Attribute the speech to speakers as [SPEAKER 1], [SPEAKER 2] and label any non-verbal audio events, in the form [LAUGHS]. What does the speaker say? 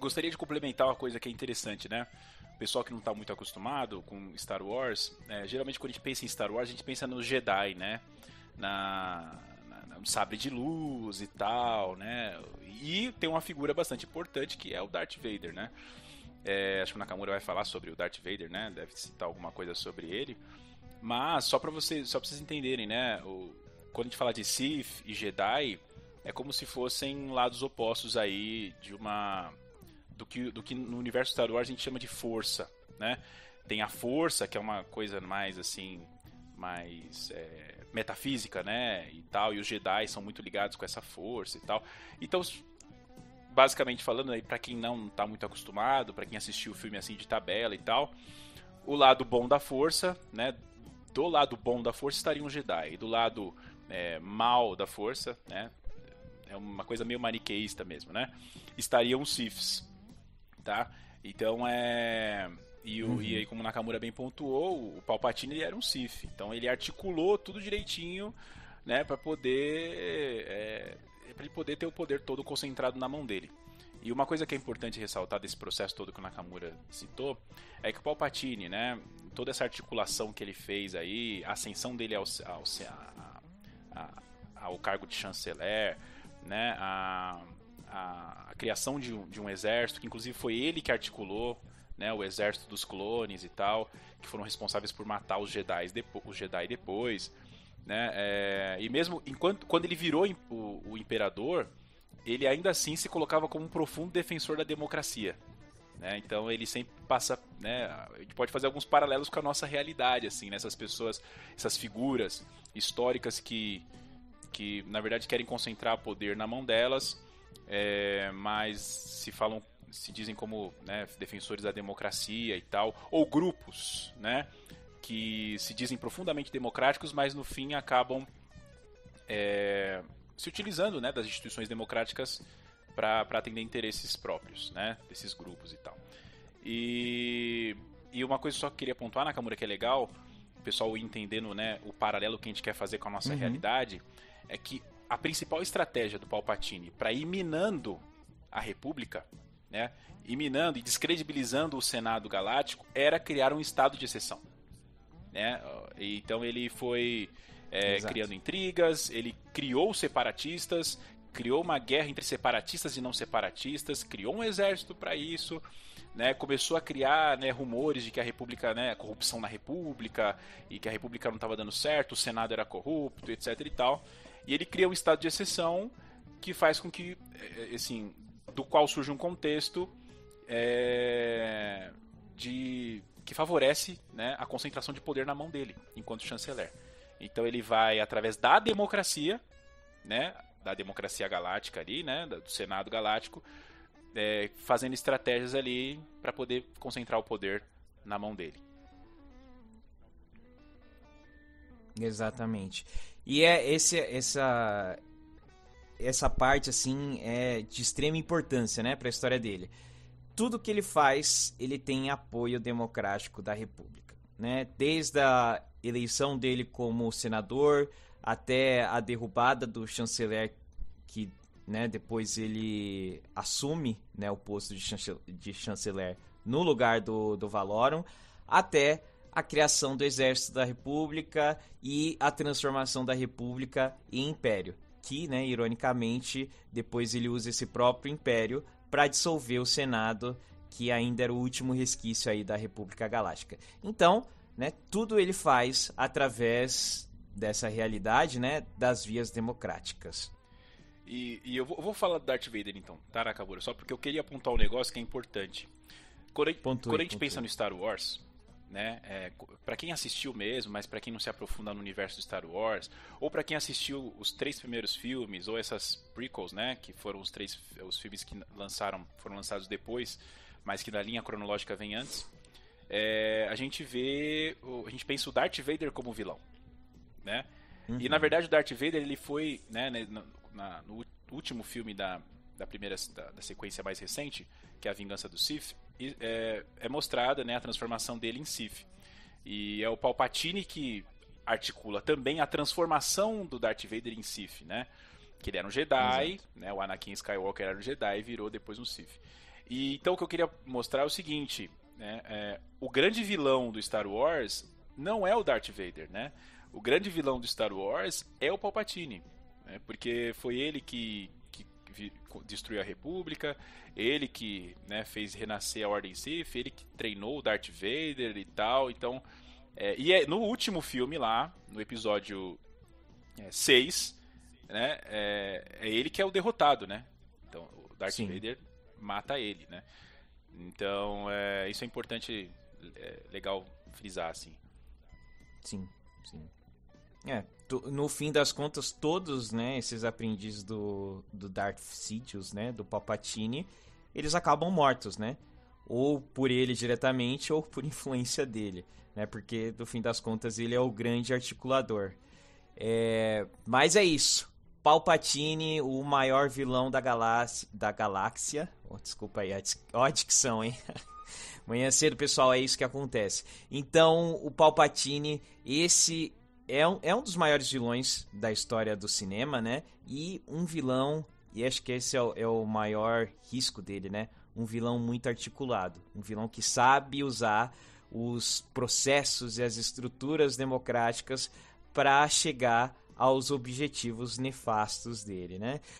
[SPEAKER 1] Gostaria de complementar uma coisa que é interessante, né? O pessoal que não está muito acostumado com Star Wars, é, geralmente quando a gente pensa em Star Wars, a gente pensa no Jedi, né? Na, na, no sabre de luz e tal, né? E tem uma figura bastante importante que é o Darth Vader, né? É, acho que o Nakamura vai falar sobre o Darth Vader, né? Deve citar alguma coisa sobre ele. Mas só para vocês, só para vocês entenderem, né? O, quando a gente fala de Sith e Jedi, é como se fossem lados opostos aí de uma do que, do que no universo Star Wars a gente chama de força, né? Tem a força, que é uma coisa mais assim, mais é, metafísica, né? E tal, e os Jedi são muito ligados com essa força e tal. Então, basicamente falando aí para quem não está muito acostumado, para quem assistiu o filme assim de tabela e tal, o lado bom da força, né? Do lado bom da força estaria um Jedi, e do lado é, mal da força, né? É uma coisa meio maniqueísta mesmo, né? Estariam os Siths, tá? Então é e, o, uhum. e aí como o Nakamura bem pontuou, o Palpatine ele era um Sith, então ele articulou tudo direitinho, né, para poder é, para ele poder ter o poder todo concentrado na mão dele. E uma coisa que é importante ressaltar desse processo todo que o Nakamura citou é que o Palpatine, né, toda essa articulação que ele fez aí, a ascensão dele ao, ao, ao, ao cargo de chanceler, né, a, a, a criação de um, de um exército, que inclusive foi ele que articulou né, o exército dos clones e tal, que foram responsáveis por matar os Jedi, depo os Jedi depois. Né, é, e mesmo enquanto, quando ele virou o, o, imperador, ele ainda assim se colocava como um profundo defensor da democracia. Né, então ele sempre passa, né, a gente pode fazer alguns paralelos com a nossa realidade, assim, né, essas pessoas, essas figuras históricas que, que na verdade querem concentrar poder na mão delas é, mas se falam, se dizem como né, defensores da democracia e tal, ou grupos, né, que se dizem profundamente democráticos, mas no fim acabam é, se utilizando, né, das instituições democráticas para atender interesses próprios, né, desses grupos e tal. E, e uma coisa só que eu queria pontuar, Nakamura, que é legal, o pessoal entendendo, né, o paralelo que a gente quer fazer com a nossa uhum. realidade, é que a principal estratégia do Palpatine para ir minando a República, né, e minando e descredibilizando o Senado Galáctico, era criar um estado de exceção. Né? Então ele foi é, criando intrigas, ele criou separatistas, criou uma guerra entre separatistas e não separatistas, criou um exército para isso, né, começou a criar né, rumores de que a República, né, corrupção na República e que a República não estava dando certo, o Senado era corrupto, etc e tal. E ele cria um estado de exceção que faz com que, é, assim, do qual surge um contexto é, de que favorece né, a concentração de poder na mão dele, enquanto chanceler. Então ele vai através da democracia, né, da democracia galáctica ali, né, do Senado galáctico, é, fazendo estratégias ali para poder concentrar o poder na mão dele.
[SPEAKER 2] Exatamente. E é esse, essa, essa parte, assim, é de extrema importância, né, para a história dele. Tudo que ele faz, ele tem apoio democrático da República, né? Desde a eleição dele como senador até a derrubada do chanceler que, né, depois ele assume, né, o posto de chanceler no lugar do, do Valorum, até a criação do Exército da República e a transformação da República em Império. Que, né, ironicamente, depois ele usa esse próprio Império para dissolver o Senado, que ainda era o último resquício aí da República Galáctica. Então, né, tudo ele faz através dessa realidade, né, das vias democráticas.
[SPEAKER 1] E, e eu, vou, eu, vou, falar do Darth Vader então, Nakabura? Só porque eu queria apontar um negócio que é importante. Quando, pontue, quando a gente pensa no Star Wars, né? É, para quem assistiu mesmo, mas para quem não se aprofunda no universo do Star Wars, ou para quem assistiu os três primeiros filmes ou essas prequels, né, que foram os três os filmes que lançaram, foram lançados depois, mas que na linha cronológica vem antes, é, a gente vê, a gente pensa o Darth Vader como vilão, né? Uhum. E na verdade o Darth Vader ele foi, né, na, no último filme da, da primeira da, da sequência mais recente, que é a Vingança do Sith, é, é mostrada né, a transformação dele em Sith. E é o Palpatine que articula também a transformação do Darth Vader em Sith, né? Que ele era um Jedi, né? O Anakin Skywalker era um Jedi e virou depois um Sith. E então o que eu queria mostrar é o seguinte, né? É, o grande vilão do Star Wars não é o Darth Vader, né? O grande vilão do Star Wars é o Palpatine, né? porque foi ele que, que destruiu a República, ele que né, fez renascer a Ordem Sith, ele que treinou o Darth Vader e tal. Então, é, e é, no último filme lá, no episódio 6, é, né, é, é, ele que é o derrotado, né? Então, o Darth Sim. Vader mata ele, né? Então, é, isso é importante, é, legal frisar, assim.
[SPEAKER 2] Sim, sim. É, no fim das contas, todos, né, esses aprendizes do, do Darth Sidious, né, do Palpatine, eles acabam mortos, né? Ou por ele diretamente [LAUGHS] ou por influência dele, né? Porque, no fim das contas, ele é o grande articulador. É... Mas é isso. Palpatine, o maior vilão da, galáxia, da galáxia. Oh, desculpa aí, ó a dicção, hein? [LAUGHS] Manhã cedo, pessoal, é isso que acontece. Então, o Palpatine, esse é um, é um dos maiores vilões da história do cinema, né? E um vilão, e acho que esse é o, é o maior risco dele, né? Um vilão muito articulado. Um vilão que sabe usar os processos e as estruturas democráticas para chegar aos objetivos nefastos dele, né?